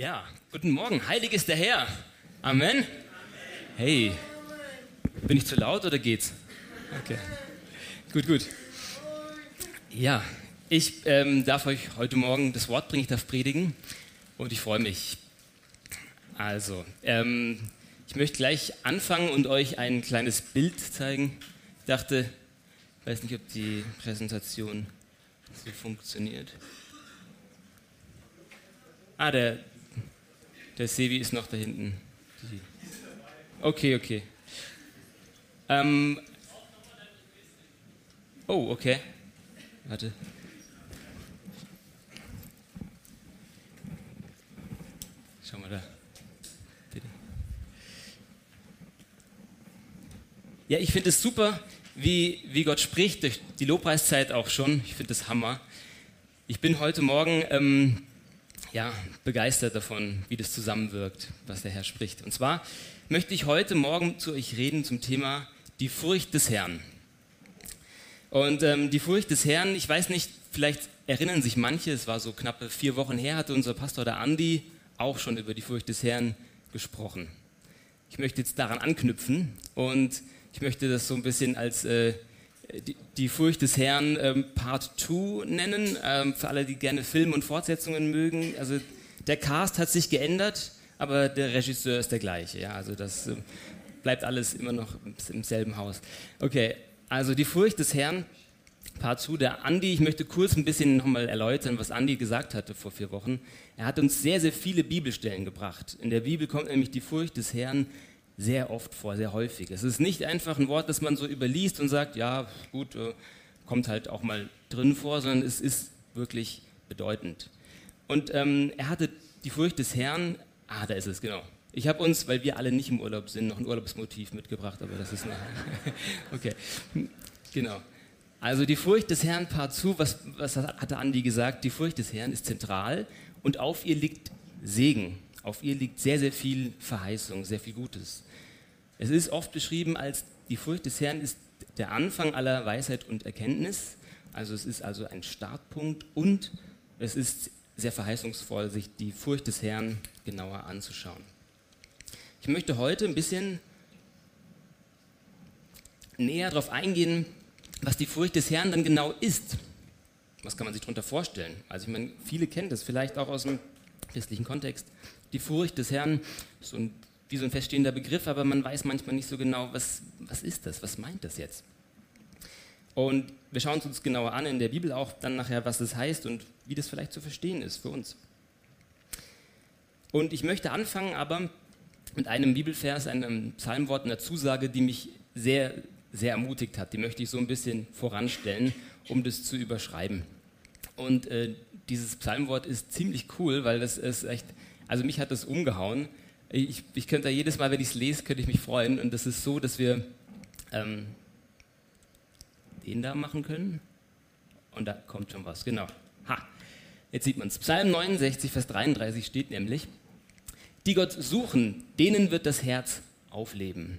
Ja, guten Morgen. Heilig ist der Herr. Amen. Hey, bin ich zu laut oder geht's? Okay. Gut, gut. Ja, ich ähm, darf euch heute Morgen das Wort bringen, ich darf predigen und ich freue mich. Also, ähm, ich möchte gleich anfangen und euch ein kleines Bild zeigen. Ich dachte, ich weiß nicht, ob die Präsentation so funktioniert. Ah, der, der Sevi ist noch da hinten. Okay, okay. Ähm, oh, okay. Warte. Schau mal da. Bitte. Ja, ich finde es super, wie, wie Gott spricht, durch die Lobpreiszeit auch schon. Ich finde das Hammer. Ich bin heute Morgen ähm, ja, begeistert davon, wie das zusammenwirkt, was der Herr spricht. Und zwar möchte ich heute Morgen zu euch reden zum Thema die Furcht des Herrn. Und ähm, die Furcht des Herrn, ich weiß nicht, vielleicht erinnern sich manche, es war so knappe vier Wochen her, hatte unser Pastor der Andi auch schon über die Furcht des Herrn gesprochen. Ich möchte jetzt daran anknüpfen und ich möchte das so ein bisschen als äh, die, die, Furcht des Herrn ähm, Part 2 nennen, ähm, für alle, die gerne Filme und Fortsetzungen mögen. Also der Cast hat sich geändert, aber der Regisseur ist der gleiche. Ja? Also das äh, bleibt alles immer noch im selben Haus. Okay, also die Furcht des Herrn Part 2. Der Andi, ich möchte kurz ein bisschen nochmal erläutern, was Andi gesagt hatte vor vier Wochen. Er hat uns sehr, sehr viele Bibelstellen gebracht. In der Bibel kommt nämlich die Furcht des Herrn sehr oft vor, sehr häufig. Es ist nicht einfach ein Wort, das man so überliest und sagt, ja, gut, äh, kommt halt auch mal drin vor, sondern es ist wirklich bedeutend. Und ähm, er hatte die Furcht des Herrn, ah, da ist es, genau. Ich habe uns, weil wir alle nicht im Urlaub sind, noch ein Urlaubsmotiv mitgebracht, aber das ist noch. okay, genau. Also die Furcht des Herrn, Part zu, was, was hatte Andi gesagt? Die Furcht des Herrn ist zentral und auf ihr liegt Segen. Auf ihr liegt sehr, sehr viel Verheißung, sehr viel Gutes. Es ist oft beschrieben als die Furcht des Herrn ist der Anfang aller Weisheit und Erkenntnis. Also es ist also ein Startpunkt und es ist sehr verheißungsvoll, sich die Furcht des Herrn genauer anzuschauen. Ich möchte heute ein bisschen näher darauf eingehen, was die Furcht des Herrn dann genau ist. Was kann man sich darunter vorstellen? Also ich meine, viele kennen das vielleicht auch aus dem christlichen Kontext. Die Furcht des Herrn so ein wie so ein feststehender Begriff, aber man weiß manchmal nicht so genau, was, was ist das, was meint das jetzt. Und wir schauen es uns genauer an in der Bibel auch dann nachher, was das heißt und wie das vielleicht zu verstehen ist für uns. Und ich möchte anfangen aber mit einem Bibelvers, einem Psalmwort, einer Zusage, die mich sehr, sehr ermutigt hat. Die möchte ich so ein bisschen voranstellen, um das zu überschreiben. Und äh, dieses Psalmwort ist ziemlich cool, weil das ist echt, also mich hat das umgehauen ich, ich könnte da jedes Mal, wenn ich es lese, könnte ich mich freuen. Und das ist so, dass wir ähm, den da machen können. Und da kommt schon was, genau. Ha, jetzt sieht man es. Psalm 69, Vers 33 steht nämlich, die Gott suchen, denen wird das Herz aufleben.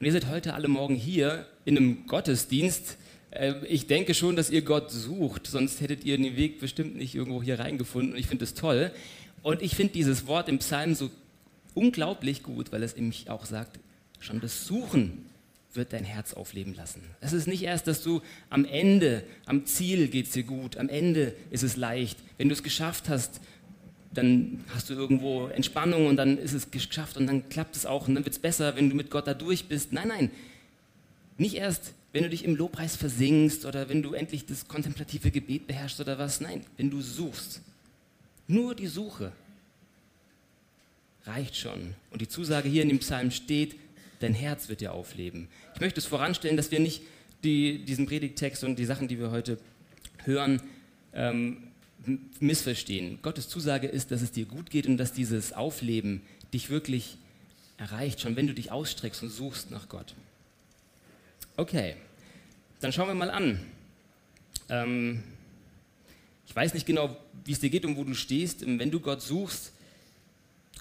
Und ihr seid heute alle Morgen hier in einem Gottesdienst. Äh, ich denke schon, dass ihr Gott sucht, sonst hättet ihr den Weg bestimmt nicht irgendwo hier reingefunden. Und ich finde das toll. Und ich finde dieses Wort im Psalm so unglaublich gut, weil es nämlich auch sagt, schon das Suchen wird dein Herz aufleben lassen. Es ist nicht erst, dass du am Ende, am Ziel geht es dir gut, am Ende ist es leicht. Wenn du es geschafft hast, dann hast du irgendwo Entspannung und dann ist es geschafft und dann klappt es auch und dann wird es besser, wenn du mit Gott da durch bist. Nein, nein, nicht erst, wenn du dich im Lobpreis versingst oder wenn du endlich das kontemplative Gebet beherrschst oder was. Nein, wenn du suchst. Nur die Suche reicht schon. Und die Zusage hier in dem Psalm steht, dein Herz wird dir aufleben. Ich möchte es voranstellen, dass wir nicht die, diesen Predigtext und die Sachen, die wir heute hören, ähm, missverstehen. Gottes Zusage ist, dass es dir gut geht und dass dieses Aufleben dich wirklich erreicht, schon wenn du dich ausstreckst und suchst nach Gott. Okay, dann schauen wir mal an. Ähm, ich weiß nicht genau, wie es dir geht und wo du stehst. Wenn du Gott suchst,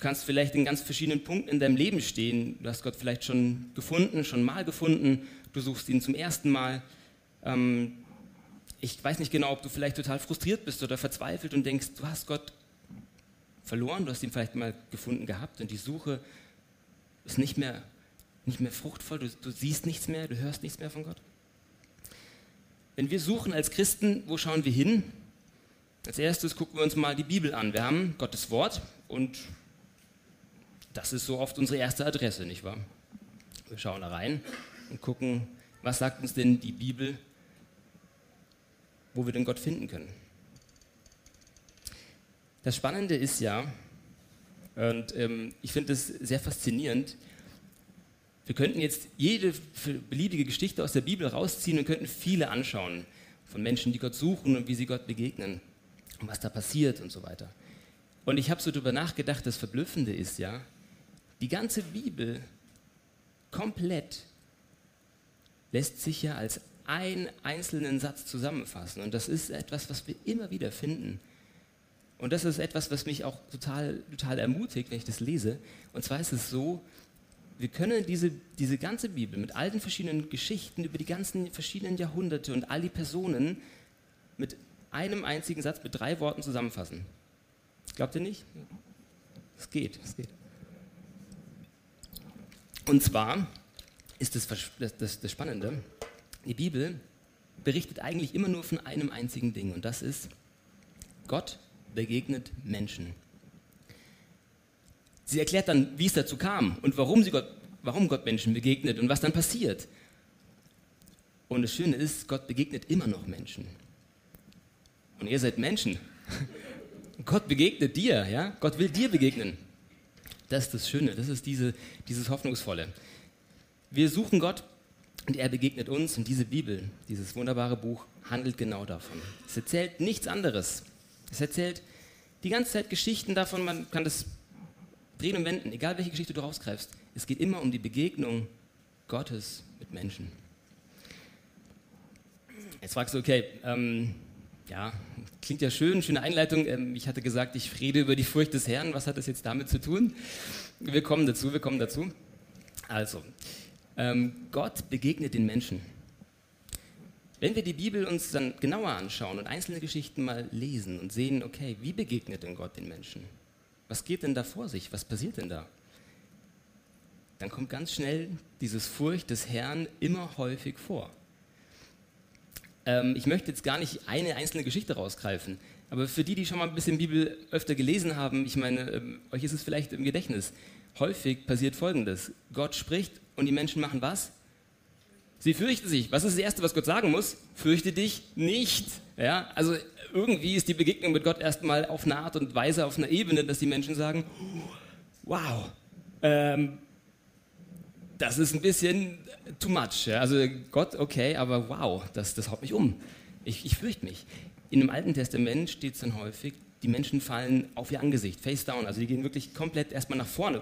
kannst vielleicht in ganz verschiedenen Punkten in deinem Leben stehen. Du hast Gott vielleicht schon gefunden, schon mal gefunden. Du suchst ihn zum ersten Mal. Ähm, ich weiß nicht genau, ob du vielleicht total frustriert bist oder verzweifelt und denkst, du hast Gott verloren, du hast ihn vielleicht mal gefunden gehabt und die Suche ist nicht mehr, nicht mehr fruchtvoll, du, du siehst nichts mehr, du hörst nichts mehr von Gott. Wenn wir suchen als Christen, wo schauen wir hin? Als erstes gucken wir uns mal die Bibel an. Wir haben Gottes Wort und das ist so oft unsere erste Adresse, nicht wahr? Wir schauen da rein und gucken, was sagt uns denn die Bibel, wo wir den Gott finden können. Das Spannende ist ja, und ähm, ich finde es sehr faszinierend, wir könnten jetzt jede beliebige Geschichte aus der Bibel rausziehen und könnten viele anschauen von Menschen, die Gott suchen und wie sie Gott begegnen und was da passiert und so weiter. Und ich habe so darüber nachgedacht, das Verblüffende ist ja, die ganze Bibel komplett lässt sich ja als einen einzelnen Satz zusammenfassen. Und das ist etwas, was wir immer wieder finden. Und das ist etwas, was mich auch total, total ermutigt, wenn ich das lese. Und zwar ist es so, wir können diese, diese ganze Bibel mit all den verschiedenen Geschichten über die ganzen verschiedenen Jahrhunderte und all die Personen mit einem einzigen Satz, mit drei Worten zusammenfassen. Glaubt ihr nicht? Es geht, es geht. Und zwar ist das, das, das Spannende, die Bibel berichtet eigentlich immer nur von einem einzigen Ding und das ist, Gott begegnet Menschen. Sie erklärt dann, wie es dazu kam und warum, sie Gott, warum Gott Menschen begegnet und was dann passiert. Und das Schöne ist, Gott begegnet immer noch Menschen. Und ihr seid Menschen. Gott begegnet dir, ja? Gott will dir begegnen. Das ist das Schöne, das ist diese, dieses Hoffnungsvolle. Wir suchen Gott und er begegnet uns und diese Bibel, dieses wunderbare Buch, handelt genau davon. Es erzählt nichts anderes. Es erzählt die ganze Zeit Geschichten davon, man kann das drehen und wenden, egal welche Geschichte du rausgreifst. Es geht immer um die Begegnung Gottes mit Menschen. Jetzt fragst du, okay, ähm, ja, klingt ja schön, schöne Einleitung. Ähm, ich hatte gesagt, ich rede über die Furcht des Herrn. Was hat das jetzt damit zu tun? Wir kommen dazu, wir kommen dazu. Also, ähm, Gott begegnet den Menschen. Wenn wir die Bibel uns dann genauer anschauen und einzelne Geschichten mal lesen und sehen, okay, wie begegnet denn Gott den Menschen? Was geht denn da vor sich? Was passiert denn da? Dann kommt ganz schnell dieses Furcht des Herrn immer häufig vor. Ähm, ich möchte jetzt gar nicht eine einzelne Geschichte rausgreifen, aber für die, die schon mal ein bisschen Bibel öfter gelesen haben, ich meine, ähm, euch ist es vielleicht im Gedächtnis. Häufig passiert Folgendes. Gott spricht und die Menschen machen was? Sie fürchten sich. Was ist das Erste, was Gott sagen muss? Fürchte dich nicht. Ja, also irgendwie ist die Begegnung mit Gott erstmal auf eine Art und Weise, auf einer Ebene, dass die Menschen sagen, wow, ähm, das ist ein bisschen too much. Ja? Also Gott, okay, aber wow, das, das haut mich um. Ich, ich fürchte mich. In dem Alten Testament steht es dann häufig, die Menschen fallen auf ihr Angesicht, face down. Also die gehen wirklich komplett erstmal nach vorne.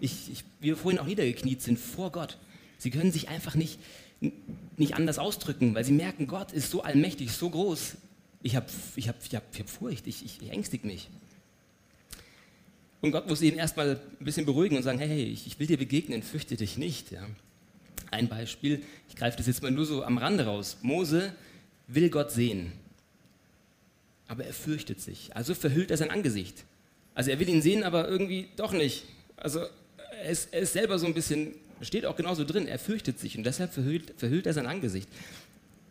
Ich, ich, wie wir vorhin auch niedergekniet sind vor Gott. Sie können sich einfach nicht, nicht anders ausdrücken, weil sie merken, Gott ist so allmächtig, so groß. Ich habe ich hab, ich hab, ich hab Furcht, ich, ich, ich ängstige mich. Und Gott muss ihn erstmal ein bisschen beruhigen und sagen, hey, ich will dir begegnen, fürchte dich nicht. Ja. Ein Beispiel, ich greife das jetzt mal nur so am Rande raus. Mose will Gott sehen, aber er fürchtet sich. Also verhüllt er sein Angesicht. Also er will ihn sehen, aber irgendwie doch nicht. Also er ist, er ist selber so ein bisschen, steht auch genauso drin, er fürchtet sich und deshalb verhüllt, verhüllt er sein Angesicht.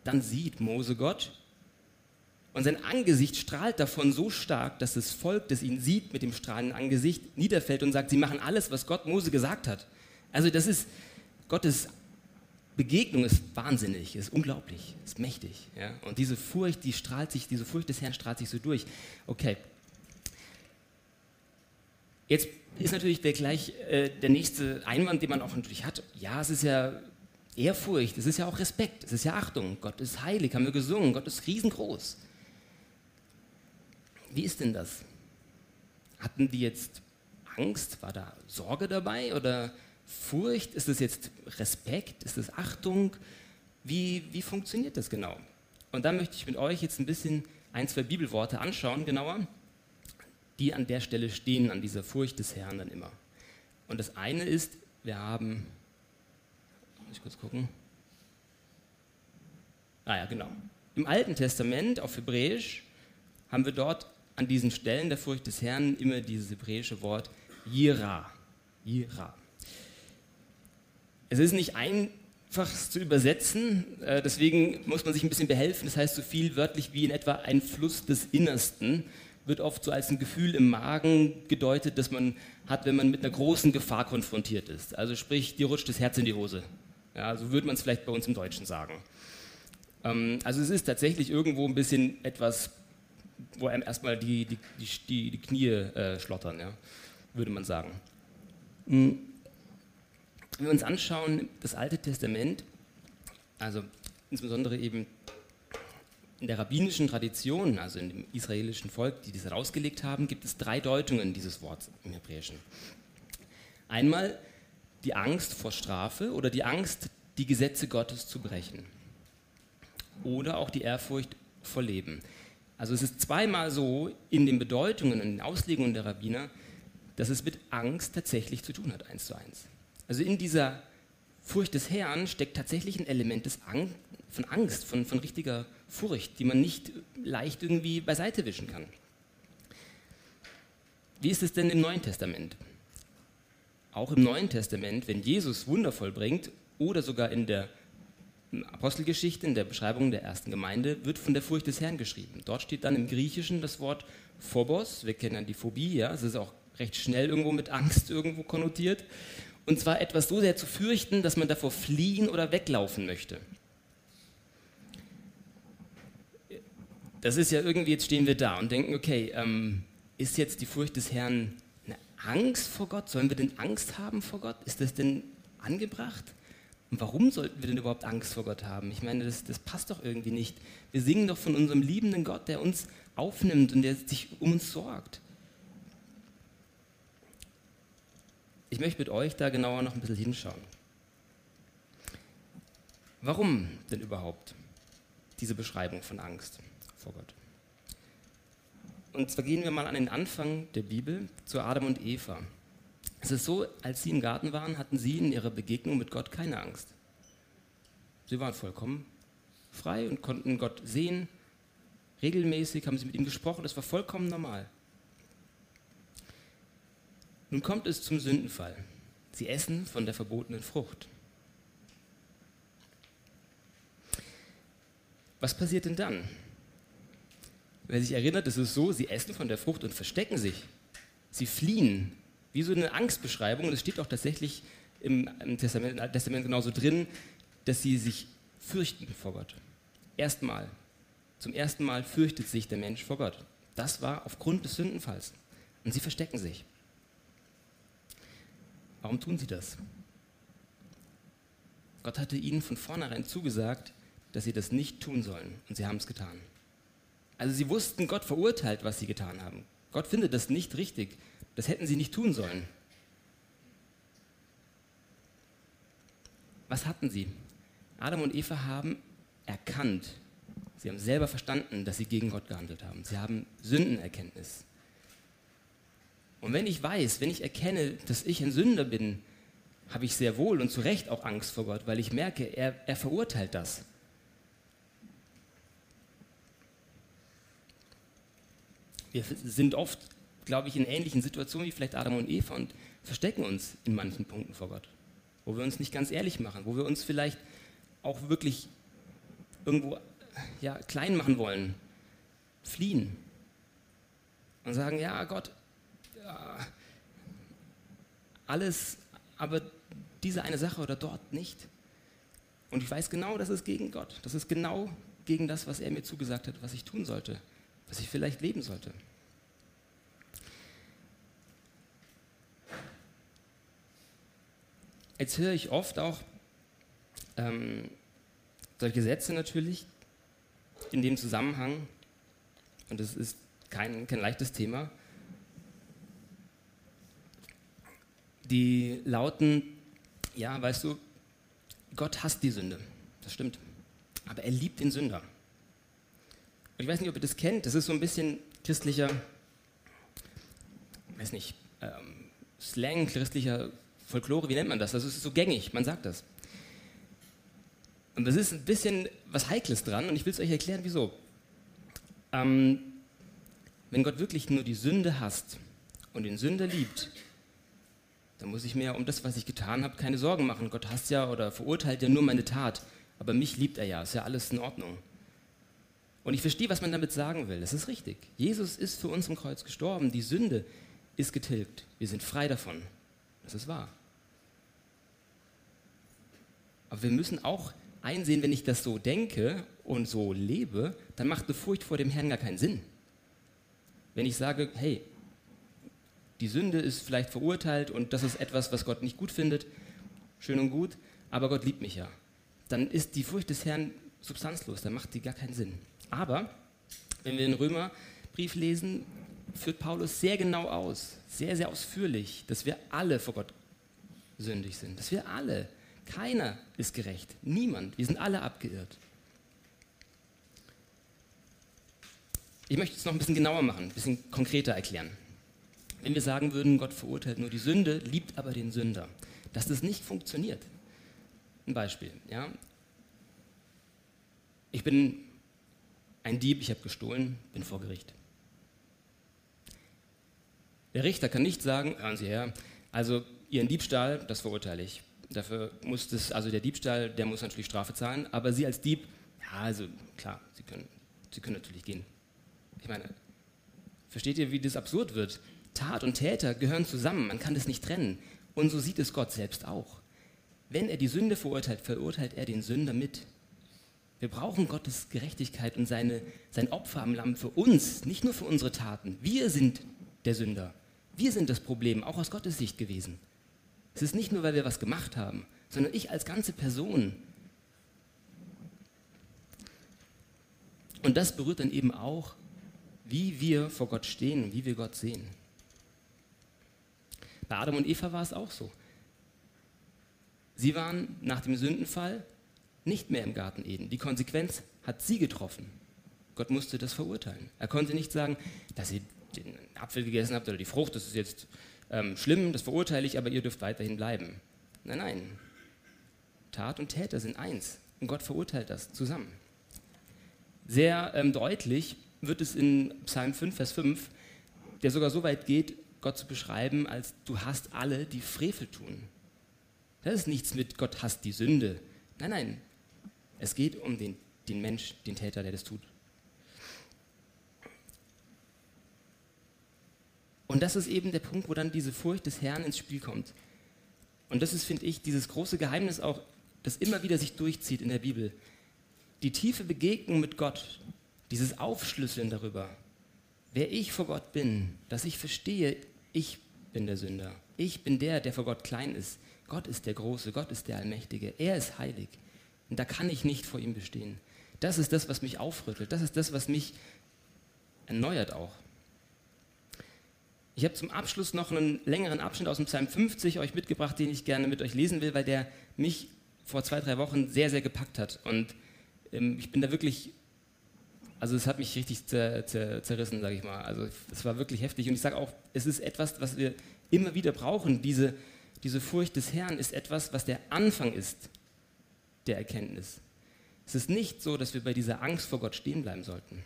Dann sieht Mose Gott und sein Angesicht strahlt davon so stark, dass das Volk, das ihn sieht mit dem strahlenden Angesicht, niederfällt und sagt, sie machen alles, was Gott Mose gesagt hat. Also das ist Gottes Begegnung ist wahnsinnig, ist unglaublich, ist mächtig. Ja? Und diese Furcht, die strahlt sich, diese Furcht des Herrn strahlt sich so durch. Okay. Jetzt ist natürlich der gleich äh, der nächste Einwand, den man auch natürlich hat. Ja, es ist ja Ehrfurcht, es ist ja auch Respekt, es ist ja Achtung. Gott ist heilig, haben wir gesungen, Gott ist riesengroß. Wie ist denn das? Hatten die jetzt Angst? War da Sorge dabei oder Furcht? Ist es jetzt Respekt? Ist es Achtung? Wie, wie funktioniert das genau? Und da möchte ich mit euch jetzt ein bisschen ein, zwei Bibelworte anschauen, genauer, die an der Stelle stehen, an dieser Furcht des Herrn dann immer. Und das eine ist, wir haben, muss ich kurz gucken. Ah ja, genau. Im Alten Testament auf Hebräisch haben wir dort an diesen Stellen der Furcht des Herrn immer dieses hebräische Wort Yira. Yira. Es ist nicht einfach zu übersetzen, äh, deswegen muss man sich ein bisschen behelfen. Das heißt so viel wörtlich wie in etwa ein Fluss des Innersten wird oft so als ein Gefühl im Magen gedeutet, das man hat, wenn man mit einer großen Gefahr konfrontiert ist. Also sprich, dir rutscht das Herz in die Hose. Ja, so würde man es vielleicht bei uns im Deutschen sagen. Ähm, also es ist tatsächlich irgendwo ein bisschen etwas, wo einem erstmal die, die, die, die Knie äh, schlottern, ja, würde man sagen. Mhm. Wenn wir uns anschauen, das Alte Testament, also insbesondere eben in der rabbinischen Tradition, also in dem israelischen Volk, die das rausgelegt haben, gibt es drei Deutungen dieses Wortes im Hebräischen. Einmal die Angst vor Strafe oder die Angst, die Gesetze Gottes zu brechen. Oder auch die Ehrfurcht vor Leben. Also es ist zweimal so in den Bedeutungen und den Auslegungen der Rabbiner, dass es mit Angst tatsächlich zu tun hat, eins zu eins. Also in dieser Furcht des Herrn steckt tatsächlich ein Element des Ang von Angst, von, von richtiger Furcht, die man nicht leicht irgendwie beiseite wischen kann. Wie ist es denn im Neuen Testament? Auch im Neuen Testament, wenn Jesus Wunder vollbringt oder sogar in der Apostelgeschichte, in der Beschreibung der ersten Gemeinde, wird von der Furcht des Herrn geschrieben. Dort steht dann im Griechischen das Wort Phobos, wir kennen die Phobie, ja, es ist auch recht schnell irgendwo mit Angst irgendwo konnotiert. Und zwar etwas so sehr zu fürchten, dass man davor fliehen oder weglaufen möchte. Das ist ja irgendwie, jetzt stehen wir da und denken, okay, ähm, ist jetzt die Furcht des Herrn eine Angst vor Gott? Sollen wir denn Angst haben vor Gott? Ist das denn angebracht? Und warum sollten wir denn überhaupt Angst vor Gott haben? Ich meine, das, das passt doch irgendwie nicht. Wir singen doch von unserem liebenden Gott, der uns aufnimmt und der sich um uns sorgt. Ich möchte mit euch da genauer noch ein bisschen hinschauen. Warum denn überhaupt diese Beschreibung von Angst vor Gott? Und zwar gehen wir mal an den Anfang der Bibel zu Adam und Eva. Es ist so, als sie im Garten waren, hatten sie in ihrer Begegnung mit Gott keine Angst. Sie waren vollkommen frei und konnten Gott sehen. Regelmäßig haben sie mit ihm gesprochen, das war vollkommen normal. Nun kommt es zum Sündenfall. Sie essen von der verbotenen Frucht. Was passiert denn dann? Wer sich erinnert, ist es so, sie essen von der Frucht und verstecken sich. Sie fliehen. Wie so eine Angstbeschreibung. Und es steht auch tatsächlich im, Testament, im Testament genauso drin, dass sie sich fürchten vor Gott. Erstmal. Zum ersten Mal fürchtet sich der Mensch vor Gott. Das war aufgrund des Sündenfalls. Und sie verstecken sich. Warum tun sie das? Gott hatte ihnen von vornherein zugesagt, dass sie das nicht tun sollen. Und sie haben es getan. Also sie wussten, Gott verurteilt, was sie getan haben. Gott findet das nicht richtig. Das hätten sie nicht tun sollen. Was hatten sie? Adam und Eva haben erkannt, sie haben selber verstanden, dass sie gegen Gott gehandelt haben. Sie haben Sündenerkenntnis. Und wenn ich weiß, wenn ich erkenne, dass ich ein Sünder bin, habe ich sehr wohl und zu Recht auch Angst vor Gott, weil ich merke, er, er verurteilt das. Wir sind oft, glaube ich, in ähnlichen Situationen wie vielleicht Adam und Eva und verstecken uns in manchen Punkten vor Gott, wo wir uns nicht ganz ehrlich machen, wo wir uns vielleicht auch wirklich irgendwo ja, klein machen wollen, fliehen und sagen, ja Gott, alles, aber diese eine Sache oder dort nicht. Und ich weiß genau, das ist gegen Gott. Das ist genau gegen das, was er mir zugesagt hat, was ich tun sollte, was ich vielleicht leben sollte. Jetzt höre ich oft auch ähm, solche Sätze natürlich in dem Zusammenhang, und das ist kein, kein leichtes Thema, die lauten, ja, weißt du, Gott hasst die Sünde. Das stimmt. Aber er liebt den Sünder. Und ich weiß nicht, ob ihr das kennt. Das ist so ein bisschen christlicher, weiß nicht, ähm, Slang, christlicher Folklore, wie nennt man das? Das ist so gängig, man sagt das. Und das ist ein bisschen was Heikles dran und ich will es euch erklären, wieso. Ähm, Wenn Gott wirklich nur die Sünde hasst und den Sünder liebt, dann muss ich mir um das, was ich getan habe, keine Sorgen machen. Gott hasst ja oder verurteilt ja nur meine Tat, aber mich liebt er ja, ist ja alles in Ordnung. Und ich verstehe, was man damit sagen will. Das ist richtig. Jesus ist für uns im Kreuz gestorben. Die Sünde ist getilgt. Wir sind frei davon. Das ist wahr. Aber wir müssen auch einsehen, wenn ich das so denke und so lebe, dann macht eine Furcht vor dem Herrn gar keinen Sinn. Wenn ich sage, hey, die Sünde ist vielleicht verurteilt und das ist etwas, was Gott nicht gut findet, schön und gut, aber Gott liebt mich ja, dann ist die Furcht des Herrn substanzlos, dann macht die gar keinen Sinn. Aber wenn wir den Römerbrief lesen, führt Paulus sehr genau aus, sehr, sehr ausführlich, dass wir alle vor Gott sündig sind, dass wir alle, keiner ist gerecht, niemand, wir sind alle abgeirrt. Ich möchte es noch ein bisschen genauer machen, ein bisschen konkreter erklären. Wenn wir sagen würden, Gott verurteilt nur die Sünde, liebt aber den Sünder, dass das nicht funktioniert. Ein Beispiel. Ja? Ich bin ein Dieb, ich habe gestohlen, bin vor Gericht. Der Richter kann nicht sagen, hören Sie her, also Ihren Diebstahl, das verurteile ich. Dafür muss das, also der Diebstahl, der muss natürlich Strafe zahlen, aber Sie als Dieb, ja, also klar, Sie können, Sie können natürlich gehen. Ich meine, versteht ihr, wie das absurd wird? Tat und Täter gehören zusammen, man kann das nicht trennen. Und so sieht es Gott selbst auch. Wenn er die Sünde verurteilt, verurteilt er den Sünder mit. Wir brauchen Gottes Gerechtigkeit und seine, sein Opfer am Lamm für uns, nicht nur für unsere Taten. Wir sind der Sünder. Wir sind das Problem, auch aus Gottes Sicht gewesen. Es ist nicht nur, weil wir was gemacht haben, sondern ich als ganze Person. Und das berührt dann eben auch, wie wir vor Gott stehen, wie wir Gott sehen. Bei Adam und Eva war es auch so. Sie waren nach dem Sündenfall nicht mehr im Garten Eden. Die Konsequenz hat sie getroffen. Gott musste das verurteilen. Er konnte nicht sagen, dass ihr den Apfel gegessen habt oder die Frucht, das ist jetzt ähm, schlimm, das verurteile ich, aber ihr dürft weiterhin bleiben. Nein, nein. Tat und Täter sind eins und Gott verurteilt das zusammen. Sehr ähm, deutlich wird es in Psalm 5, Vers 5, der sogar so weit geht, Gott zu beschreiben, als du hast alle, die Frevel tun. Das ist nichts mit Gott hasst die Sünde. Nein, nein. Es geht um den, den Mensch, den Täter, der das tut. Und das ist eben der Punkt, wo dann diese Furcht des Herrn ins Spiel kommt. Und das ist, finde ich, dieses große Geheimnis auch, das immer wieder sich durchzieht in der Bibel. Die tiefe Begegnung mit Gott, dieses Aufschlüsseln darüber, wer ich vor Gott bin, dass ich verstehe, ich bin der Sünder. Ich bin der, der vor Gott klein ist. Gott ist der Große, Gott ist der Allmächtige. Er ist heilig. Und da kann ich nicht vor ihm bestehen. Das ist das, was mich aufrüttelt. Das ist das, was mich erneuert auch. Ich habe zum Abschluss noch einen längeren Abschnitt aus dem Psalm 50 euch mitgebracht, den ich gerne mit euch lesen will, weil der mich vor zwei, drei Wochen sehr, sehr gepackt hat. Und ähm, ich bin da wirklich also es hat mich richtig zer, zer, zerrissen, sage ich mal. Also es war wirklich heftig. Und ich sage auch, es ist etwas, was wir immer wieder brauchen. Diese, diese Furcht des Herrn ist etwas, was der Anfang ist der Erkenntnis. Es ist nicht so, dass wir bei dieser Angst vor Gott stehen bleiben sollten.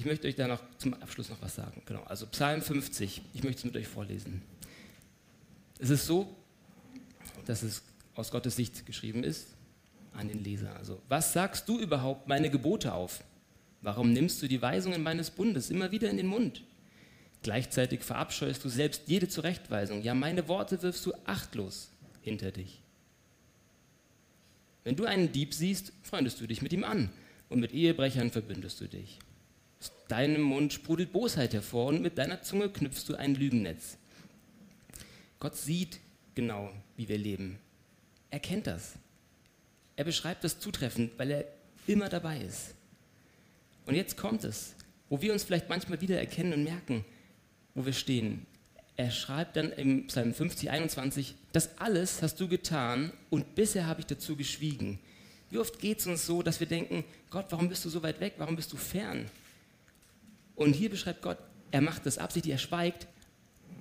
Ich möchte euch da noch zum Abschluss noch was sagen. Genau, also Psalm 50, ich möchte es mit euch vorlesen. Es ist so, dass es aus Gottes Sicht geschrieben ist an den Leser. Also, was sagst du überhaupt meine Gebote auf? Warum nimmst du die Weisungen meines Bundes immer wieder in den Mund? Gleichzeitig verabscheust du selbst jede Zurechtweisung. Ja, meine Worte wirfst du achtlos hinter dich. Wenn du einen Dieb siehst, freundest du dich mit ihm an und mit Ehebrechern verbündest du dich. Deinem Mund sprudelt Bosheit hervor und mit deiner Zunge knüpfst du ein Lügennetz. Gott sieht genau, wie wir leben. Er kennt das. Er beschreibt das zutreffend, weil er immer dabei ist. Und jetzt kommt es, wo wir uns vielleicht manchmal wieder erkennen und merken, wo wir stehen. Er schreibt dann im Psalm 50, 21, das alles hast du getan und bisher habe ich dazu geschwiegen. Wie oft geht es uns so, dass wir denken, Gott, warum bist du so weit weg, warum bist du fern? Und hier beschreibt Gott, er macht das absichtlich, er schweigt.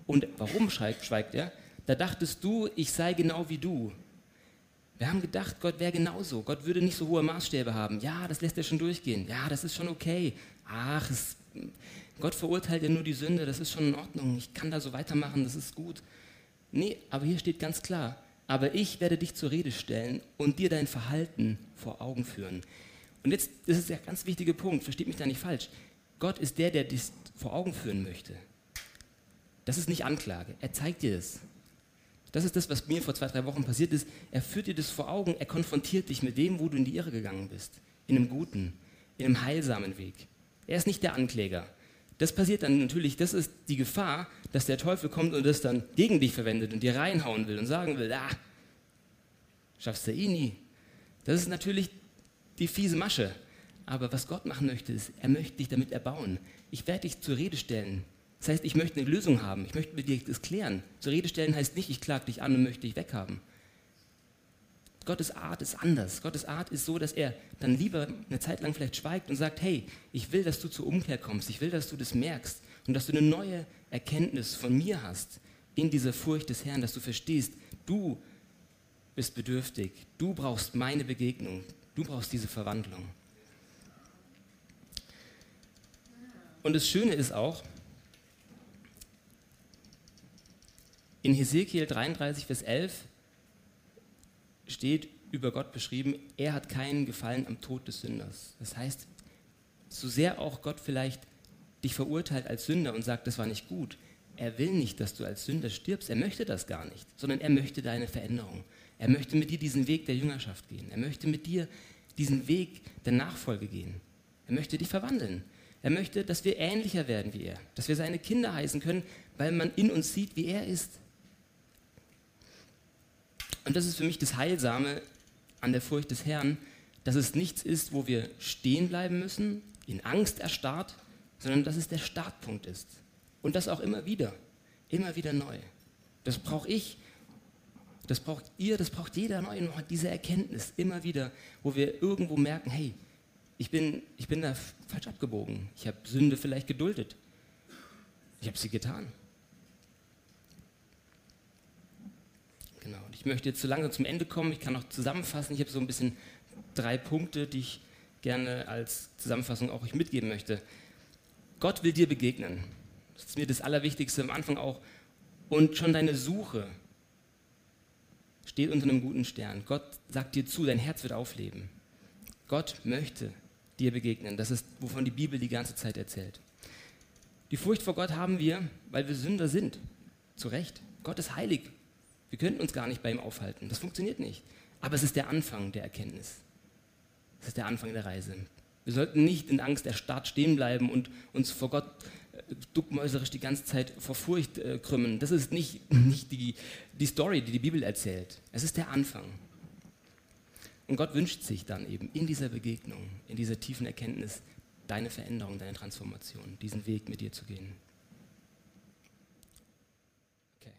Und warum schweigt, schweigt er? Da dachtest du, ich sei genau wie du. Wir haben gedacht, Gott wäre genauso. Gott würde nicht so hohe Maßstäbe haben. Ja, das lässt er schon durchgehen. Ja, das ist schon okay. Ach, es, Gott verurteilt ja nur die Sünde. Das ist schon in Ordnung. Ich kann da so weitermachen. Das ist gut. Nee, aber hier steht ganz klar, aber ich werde dich zur Rede stellen und dir dein Verhalten vor Augen führen. Und jetzt das ist der ganz wichtige Punkt, versteht mich da nicht falsch. Gott ist der, der dich vor Augen führen möchte. Das ist nicht Anklage, er zeigt dir das. Das ist das, was mir vor zwei, drei Wochen passiert ist. Er führt dir das vor Augen, er konfrontiert dich mit dem, wo du in die Irre gegangen bist. In einem guten, in einem heilsamen Weg. Er ist nicht der Ankläger. Das passiert dann natürlich, das ist die Gefahr, dass der Teufel kommt und das dann gegen dich verwendet und dir reinhauen will und sagen will, ah, schaffst du eh nie. Das ist natürlich die fiese Masche. Aber was Gott machen möchte, ist, er möchte dich damit erbauen. Ich werde dich zur Rede stellen. Das heißt, ich möchte eine Lösung haben. Ich möchte mit dir das klären. Zur Rede stellen heißt nicht, ich klage dich an und möchte dich weghaben. Gottes Art ist anders. Gottes Art ist so, dass er dann lieber eine Zeit lang vielleicht schweigt und sagt, hey, ich will, dass du zur Umkehr kommst. Ich will, dass du das merkst und dass du eine neue Erkenntnis von mir hast in dieser Furcht des Herrn, dass du verstehst, du bist bedürftig. Du brauchst meine Begegnung. Du brauchst diese Verwandlung. Und das Schöne ist auch, in Hesekiel 33, Vers 11 steht über Gott beschrieben, er hat keinen Gefallen am Tod des Sünders. Das heißt, so sehr auch Gott vielleicht dich verurteilt als Sünder und sagt, das war nicht gut, er will nicht, dass du als Sünder stirbst, er möchte das gar nicht, sondern er möchte deine Veränderung. Er möchte mit dir diesen Weg der Jüngerschaft gehen. Er möchte mit dir diesen Weg der Nachfolge gehen. Er möchte dich verwandeln. Er möchte, dass wir ähnlicher werden wie er, dass wir seine Kinder heißen können, weil man in uns sieht, wie er ist. Und das ist für mich das Heilsame an der Furcht des Herrn, dass es nichts ist, wo wir stehen bleiben müssen, in Angst erstarrt, sondern dass es der Startpunkt ist. Und das auch immer wieder, immer wieder neu. Das brauche ich, das braucht ihr, das braucht jeder neu diese Erkenntnis immer wieder, wo wir irgendwo merken, hey, ich bin, ich bin da falsch abgebogen. Ich habe Sünde vielleicht geduldet. Ich habe sie getan. Genau. Und ich möchte jetzt so langsam zum Ende kommen. Ich kann noch zusammenfassen. Ich habe so ein bisschen drei Punkte, die ich gerne als Zusammenfassung auch euch mitgeben möchte. Gott will dir begegnen. Das ist mir das Allerwichtigste am Anfang auch. Und schon deine Suche steht unter einem guten Stern. Gott sagt dir zu, dein Herz wird aufleben. Gott möchte dir begegnen. Das ist, wovon die Bibel die ganze Zeit erzählt. Die Furcht vor Gott haben wir, weil wir Sünder sind. Zu Recht. Gott ist heilig. Wir könnten uns gar nicht bei ihm aufhalten. Das funktioniert nicht. Aber es ist der Anfang der Erkenntnis. Es ist der Anfang der Reise. Wir sollten nicht in Angst der Start stehen bleiben und uns vor Gott duckmäuserisch die ganze Zeit vor Furcht äh, krümmen. Das ist nicht, nicht die, die Story, die die Bibel erzählt. Es ist der Anfang. Und Gott wünscht sich dann eben in dieser Begegnung, in dieser tiefen Erkenntnis, deine Veränderung, deine Transformation, diesen Weg mit dir zu gehen. Okay.